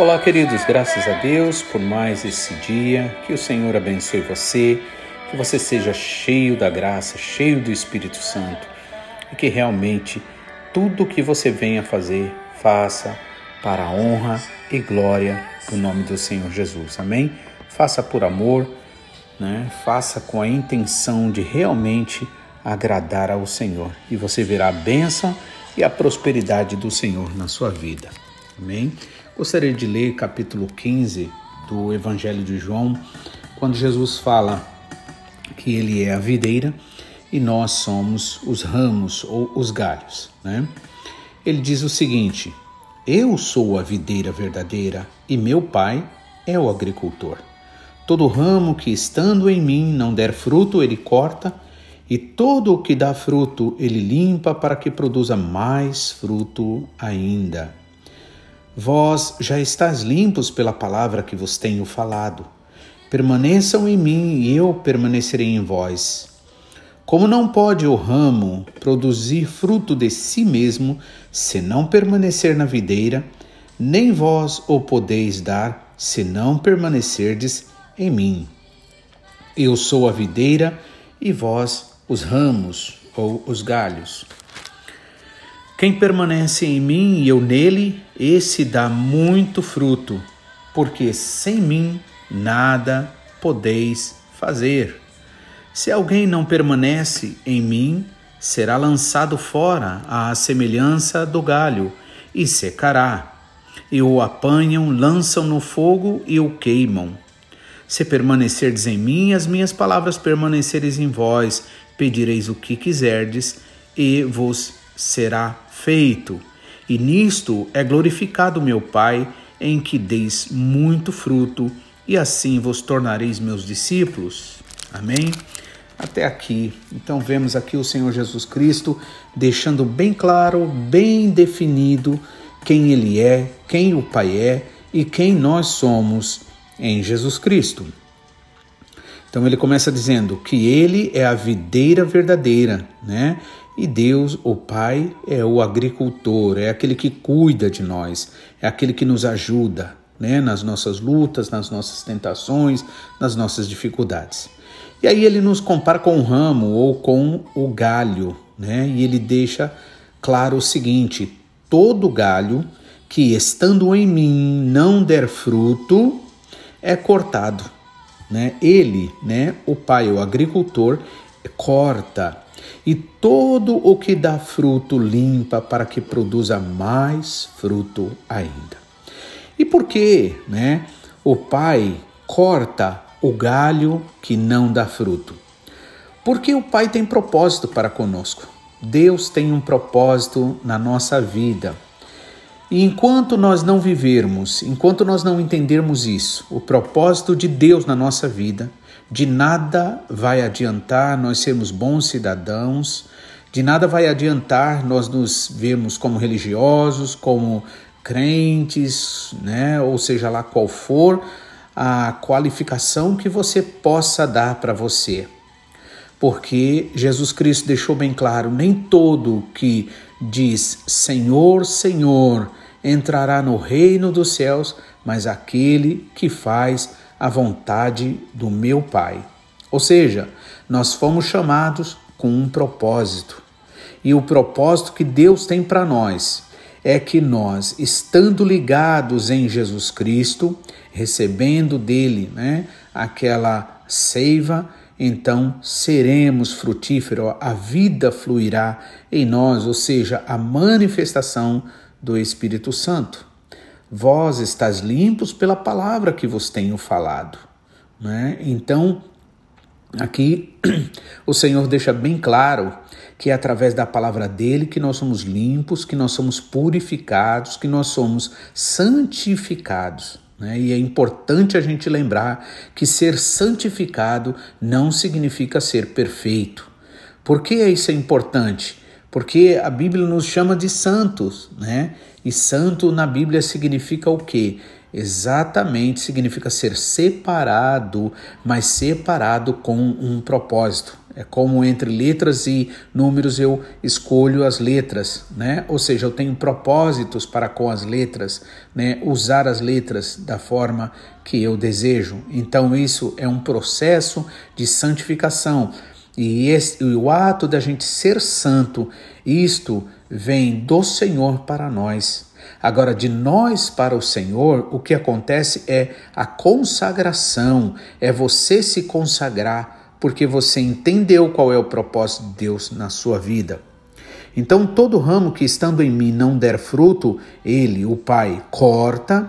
Olá, queridos, graças a Deus por mais esse dia. Que o Senhor abençoe você, que você seja cheio da graça, cheio do Espírito Santo e que realmente tudo que você venha fazer, faça para a honra e glória do nome do Senhor Jesus. Amém? Faça por amor, né? Faça com a intenção de realmente agradar ao Senhor e você verá a bênção e a prosperidade do Senhor na sua vida. Amém? Gostaria de ler capítulo 15 do Evangelho de João, quando Jesus fala que ele é a videira e nós somos os ramos ou os galhos, né? Ele diz o seguinte: Eu sou a videira verdadeira e meu pai é o agricultor. Todo ramo que estando em mim não der fruto, ele corta, e todo o que dá fruto, ele limpa para que produza mais fruto ainda. Vós já estáis limpos pela palavra que vos tenho falado. Permaneçam em mim e eu permanecerei em vós. Como não pode o ramo produzir fruto de si mesmo se não permanecer na videira, nem vós o podeis dar se não permanecerdes em mim. Eu sou a videira e vós os ramos ou os galhos. Quem permanece em mim e eu nele, esse dá muito fruto, porque sem mim nada podeis fazer. Se alguém não permanece em mim, será lançado fora à semelhança do galho e secará. E o apanham, lançam no fogo e o queimam. Se permanecerdes em mim, as minhas palavras permanecereis em vós, pedireis o que quiserdes e vos será feito. E nisto é glorificado meu Pai, em que deis muito fruto, e assim vos tornareis meus discípulos. Amém? Até aqui. Então vemos aqui o Senhor Jesus Cristo deixando bem claro, bem definido quem ele é, quem o Pai é e quem nós somos em Jesus Cristo. Então ele começa dizendo que ele é a videira verdadeira, né? E Deus, o Pai, é o agricultor, é aquele que cuida de nós, é aquele que nos ajuda, né? Nas nossas lutas, nas nossas tentações, nas nossas dificuldades. E aí ele nos compara com o ramo ou com o galho, né? E ele deixa claro o seguinte: todo galho que estando em mim não der fruto é cortado, né? Ele, né, o pai, o agricultor, corta e todo o que dá fruto limpa para que produza mais fruto ainda. E por que, né, o pai corta o galho que não dá fruto? Porque o pai tem propósito para conosco. Deus tem um propósito na nossa vida. E enquanto nós não vivermos, enquanto nós não entendermos isso, o propósito de Deus na nossa vida, de nada vai adiantar nós sermos bons cidadãos, de nada vai adiantar nós nos vermos como religiosos, como crentes, né? ou seja lá qual for a qualificação que você possa dar para você. Porque Jesus Cristo deixou bem claro: nem todo que diz Senhor, Senhor entrará no reino dos céus, mas aquele que faz a vontade do meu Pai. Ou seja, nós fomos chamados com um propósito. E o propósito que Deus tem para nós é que nós, estando ligados em Jesus Cristo, recebendo dele né, aquela seiva, então seremos frutíferos, a vida fluirá em nós, ou seja, a manifestação do Espírito Santo. Vós estáis limpos pela palavra que vos tenho falado. Né? Então, aqui o Senhor deixa bem claro que é através da palavra dele que nós somos limpos, que nós somos purificados, que nós somos santificados. Né? E é importante a gente lembrar que ser santificado não significa ser perfeito. Por que isso é importante? Porque a Bíblia nos chama de santos, né? E santo na Bíblia significa o quê? Exatamente, significa ser separado, mas separado com um propósito. É como entre letras e números eu escolho as letras, né? Ou seja, eu tenho propósitos para com as letras, né? Usar as letras da forma que eu desejo. Então isso é um processo de santificação. E, esse, o ato da gente ser santo, isto vem do Senhor para nós. Agora, de nós para o Senhor, o que acontece é a consagração, é você se consagrar, porque você entendeu qual é o propósito de Deus na sua vida. Então, todo ramo que estando em mim não der fruto, ele, o Pai, corta,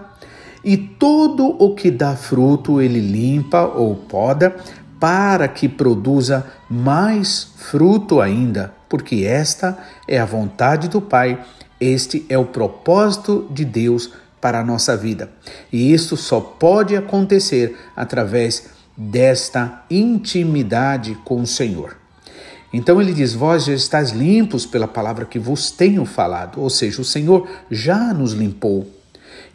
e todo o que dá fruto, ele limpa ou poda, para que produza mais fruto ainda, porque esta é a vontade do Pai este é o propósito de Deus para a nossa vida. E isso só pode acontecer através desta intimidade com o Senhor. Então ele diz: Vós já estáis limpos pela palavra que vos tenho falado. Ou seja, o Senhor já nos limpou.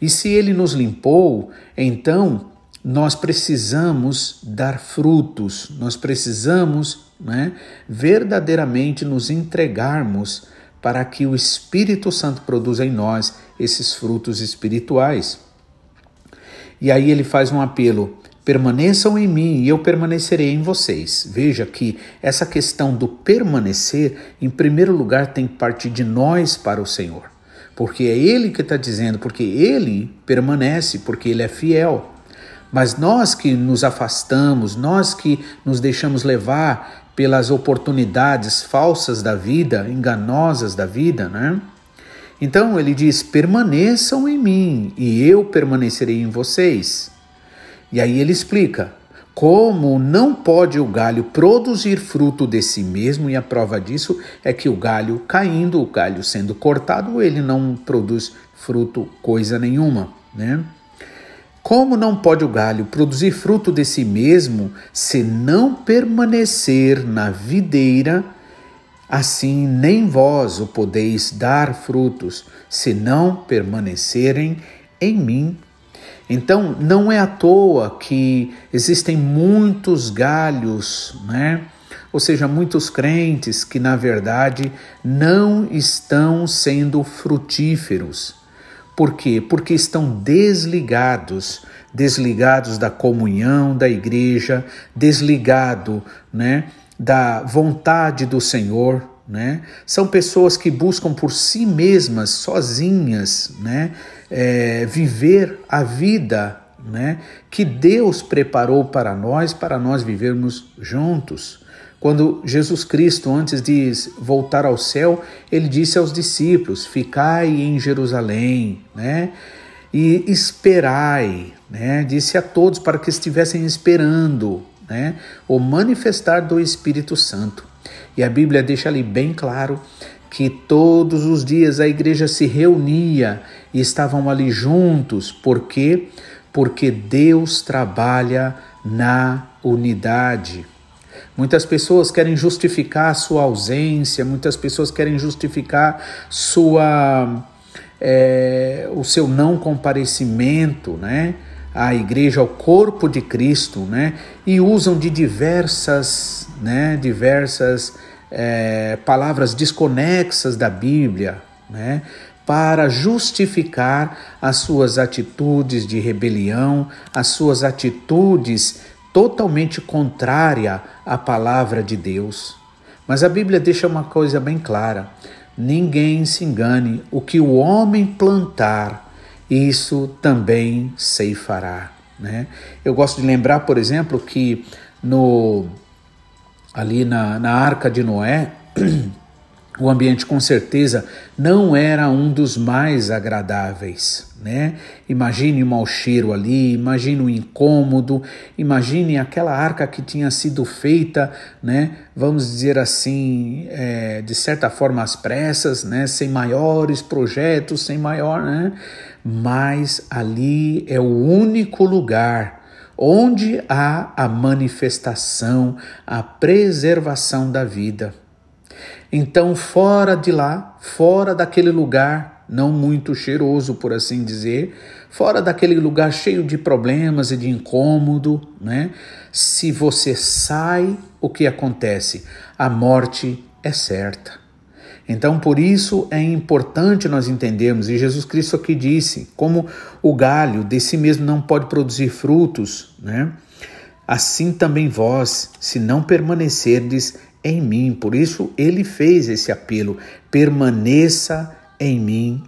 E se ele nos limpou, então nós precisamos dar frutos, nós precisamos né, verdadeiramente nos entregarmos para que o Espírito Santo produza em nós esses frutos espirituais. E aí ele faz um apelo: permaneçam em mim e eu permanecerei em vocês. Veja que essa questão do permanecer, em primeiro lugar, tem que partir de nós para o Senhor. Porque é Ele que está dizendo, porque Ele permanece, porque Ele é fiel. Mas nós que nos afastamos, nós que nos deixamos levar pelas oportunidades falsas da vida, enganosas da vida, né? Então ele diz: permaneçam em mim e eu permanecerei em vocês. E aí ele explica: como não pode o galho produzir fruto de si mesmo, e a prova disso é que o galho caindo, o galho sendo cortado, ele não produz fruto coisa nenhuma, né? Como não pode o galho produzir fruto de si mesmo se não permanecer na videira? Assim nem vós o podeis dar frutos, se não permanecerem em mim. Então, não é à toa que existem muitos galhos, né? Ou seja, muitos crentes que na verdade não estão sendo frutíferos. Por quê? Porque estão desligados, desligados da comunhão da igreja, desligado, né, da vontade do Senhor, né? São pessoas que buscam por si mesmas, sozinhas, né, é, viver a vida, né, que Deus preparou para nós, para nós vivermos juntos. Quando Jesus Cristo, antes de voltar ao céu, ele disse aos discípulos: Ficai em Jerusalém, né? E esperai, né? Disse a todos para que estivessem esperando, né? O manifestar do Espírito Santo. E a Bíblia deixa ali bem claro que todos os dias a igreja se reunia e estavam ali juntos. Por quê? Porque Deus trabalha na unidade. Muitas pessoas querem justificar sua ausência, muitas pessoas querem justificar sua, é, o seu não comparecimento, né? à igreja, ao corpo de Cristo, né? E usam de diversas, né? Diversas é, palavras desconexas da Bíblia, né? Para justificar as suas atitudes de rebelião, as suas atitudes totalmente contrária à palavra de Deus. Mas a Bíblia deixa uma coisa bem clara: ninguém se engane, o que o homem plantar, isso também ceifará. Né? Eu gosto de lembrar, por exemplo, que no ali na, na arca de Noé, o ambiente com certeza não era um dos mais agradáveis, né? Imagine o mau cheiro ali, imagine o incômodo, imagine aquela arca que tinha sido feita, né? Vamos dizer assim, é, de certa forma às pressas, né? Sem maiores projetos, sem maior, né? Mas ali é o único lugar onde há a manifestação, a preservação da vida Então, fora de lá, fora daquele lugar não muito cheiroso, por assim dizer, fora daquele lugar cheio de problemas e de incômodo, né? Se você sai, o que acontece? A morte é certa. Então, por isso é importante nós entendermos, e Jesus Cristo aqui disse, como o galho de si mesmo não pode produzir frutos, né? Assim também vós, se não permanecerdes em mim. Por isso ele fez esse apelo: permaneça em mim.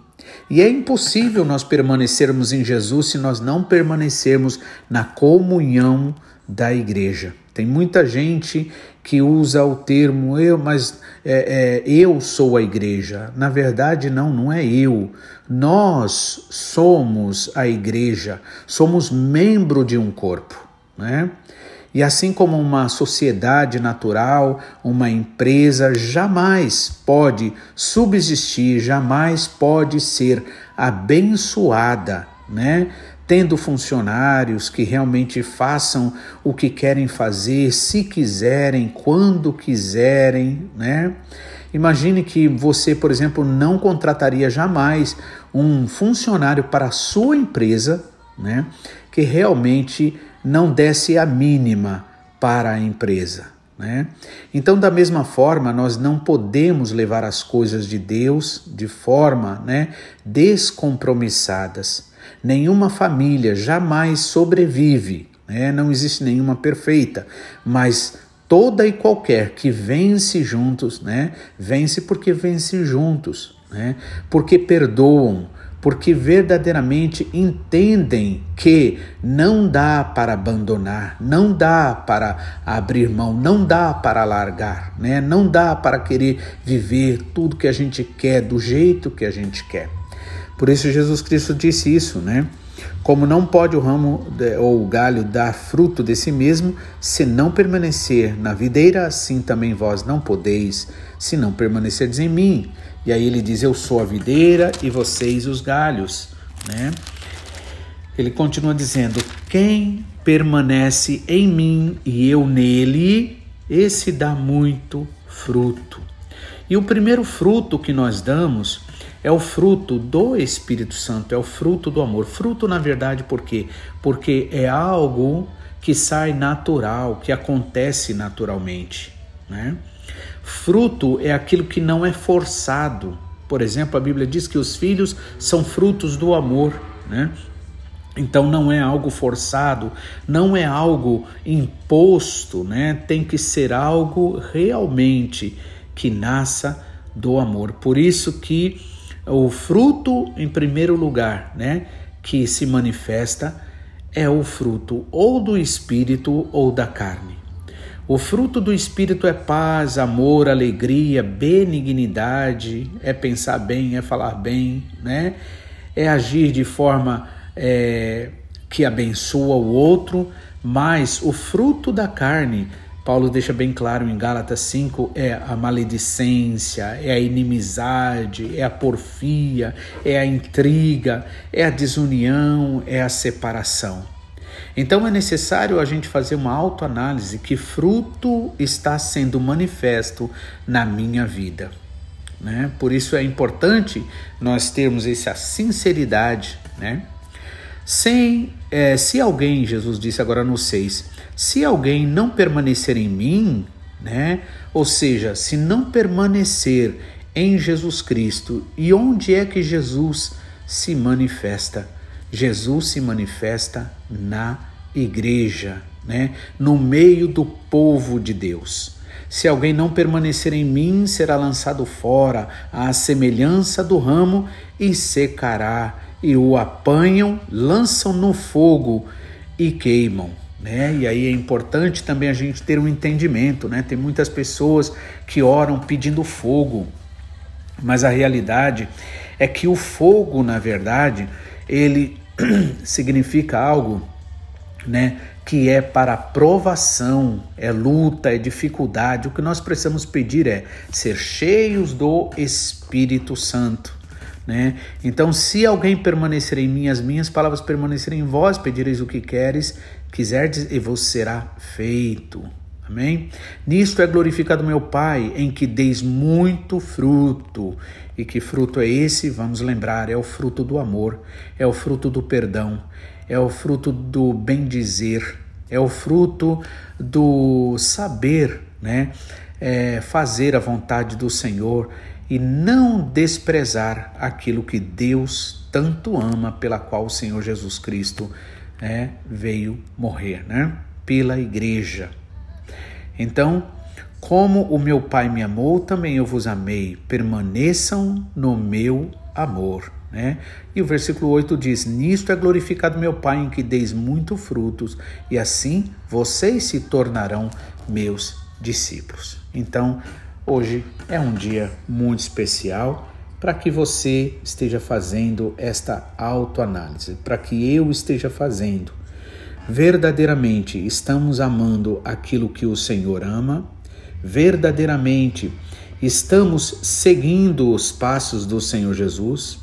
E é impossível nós permanecermos em Jesus se nós não permanecermos na comunhão da igreja. Tem muita gente que usa o termo eu, mas é, é, eu sou a igreja. Na verdade, não, não é eu. Nós somos a igreja, somos membro de um corpo. Né? E assim como uma sociedade natural, uma empresa jamais pode subsistir, jamais pode ser abençoada, né? Tendo funcionários que realmente façam o que querem fazer, se quiserem, quando quiserem, né? Imagine que você, por exemplo, não contrataria jamais um funcionário para a sua empresa, né? Que realmente não desse a mínima para a empresa. Né? Então, da mesma forma, nós não podemos levar as coisas de Deus de forma né, descompromissadas. Nenhuma família jamais sobrevive, né? não existe nenhuma perfeita, mas toda e qualquer que vence juntos, né? vence porque vence juntos, né? porque perdoam, porque verdadeiramente entendem que não dá para abandonar, não dá para abrir mão, não dá para largar, né? Não dá para querer viver tudo que a gente quer do jeito que a gente quer. Por isso Jesus Cristo disse isso, né? Como não pode o ramo ou o galho dar fruto de si mesmo, se não permanecer na videira, assim também vós não podeis, se não permanecerdes em mim. E aí ele diz: Eu sou a videira e vocês os galhos. Né? Ele continua dizendo: Quem permanece em mim e eu nele, esse dá muito fruto. E o primeiro fruto que nós damos é o fruto do Espírito Santo, é o fruto do amor. Fruto, na verdade, por quê? Porque é algo que sai natural, que acontece naturalmente. Né? Fruto é aquilo que não é forçado. Por exemplo, a Bíblia diz que os filhos são frutos do amor, né? Então não é algo forçado, não é algo imposto, né? Tem que ser algo realmente que nasça do amor. Por isso que o fruto em primeiro lugar, né, que se manifesta é o fruto ou do espírito ou da carne. O fruto do Espírito é paz, amor, alegria, benignidade, é pensar bem, é falar bem, né? é agir de forma é, que abençoa o outro, mas o fruto da carne, Paulo deixa bem claro em Gálatas 5, é a maledicência, é a inimizade, é a porfia, é a intriga, é a desunião, é a separação. Então é necessário a gente fazer uma autoanálise que fruto está sendo manifesto na minha vida. Né? Por isso é importante nós termos essa sinceridade. Né? Sem, é, se alguém, Jesus disse agora no 6, se alguém não permanecer em mim, né? ou seja, se não permanecer em Jesus Cristo, e onde é que Jesus se manifesta? Jesus se manifesta na igreja, né? no meio do povo de Deus. Se alguém não permanecer em mim, será lançado fora, à semelhança do ramo, e secará, e o apanham, lançam no fogo e queimam. Né? E aí é importante também a gente ter um entendimento, né? Tem muitas pessoas que oram pedindo fogo, mas a realidade é que o fogo, na verdade, ele significa algo né, que é para provação, é luta, é dificuldade. O que nós precisamos pedir é ser cheios do Espírito Santo. Né? Então, se alguém permanecer em mim, as minhas palavras permanecerem em vós, pedireis o que queres, quiserdes e vos será feito. Amém? Nisto é glorificado meu Pai, em que deis muito fruto. E que fruto é esse? Vamos lembrar, é o fruto do amor, é o fruto do perdão, é o fruto do bem-dizer, é o fruto do saber, né? É fazer a vontade do Senhor e não desprezar aquilo que Deus tanto ama, pela qual o Senhor Jesus Cristo né, veio morrer, né? Pela igreja. Então, como o meu Pai me amou, também eu vos amei. Permaneçam no meu amor. Né? E o versículo 8 diz: Nisto é glorificado meu Pai, em que deis muito frutos, e assim vocês se tornarão meus discípulos. Então, hoje é um dia muito especial para que você esteja fazendo esta autoanálise, para que eu esteja fazendo verdadeiramente estamos amando aquilo que o Senhor ama? Verdadeiramente estamos seguindo os passos do Senhor Jesus?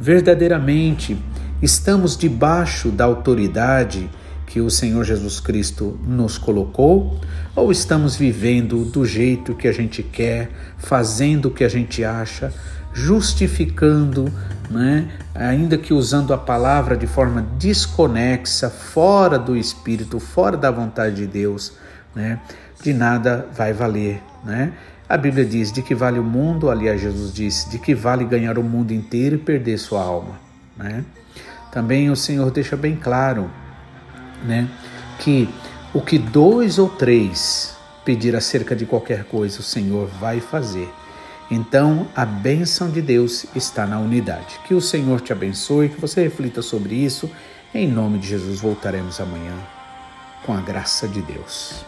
Verdadeiramente estamos debaixo da autoridade que o Senhor Jesus Cristo nos colocou? Ou estamos vivendo do jeito que a gente quer, fazendo o que a gente acha, justificando né? ainda que usando a palavra de forma desconexa, fora do Espírito, fora da vontade de Deus, né? de nada vai valer. Né? A Bíblia diz: de que vale o mundo, aliás, Jesus disse, de que vale ganhar o mundo inteiro e perder sua alma. Né? Também o Senhor deixa bem claro né, que o que dois ou três pedir acerca de qualquer coisa, o Senhor vai fazer. Então, a bênção de Deus está na unidade. Que o Senhor te abençoe, que você reflita sobre isso. Em nome de Jesus, voltaremos amanhã com a graça de Deus.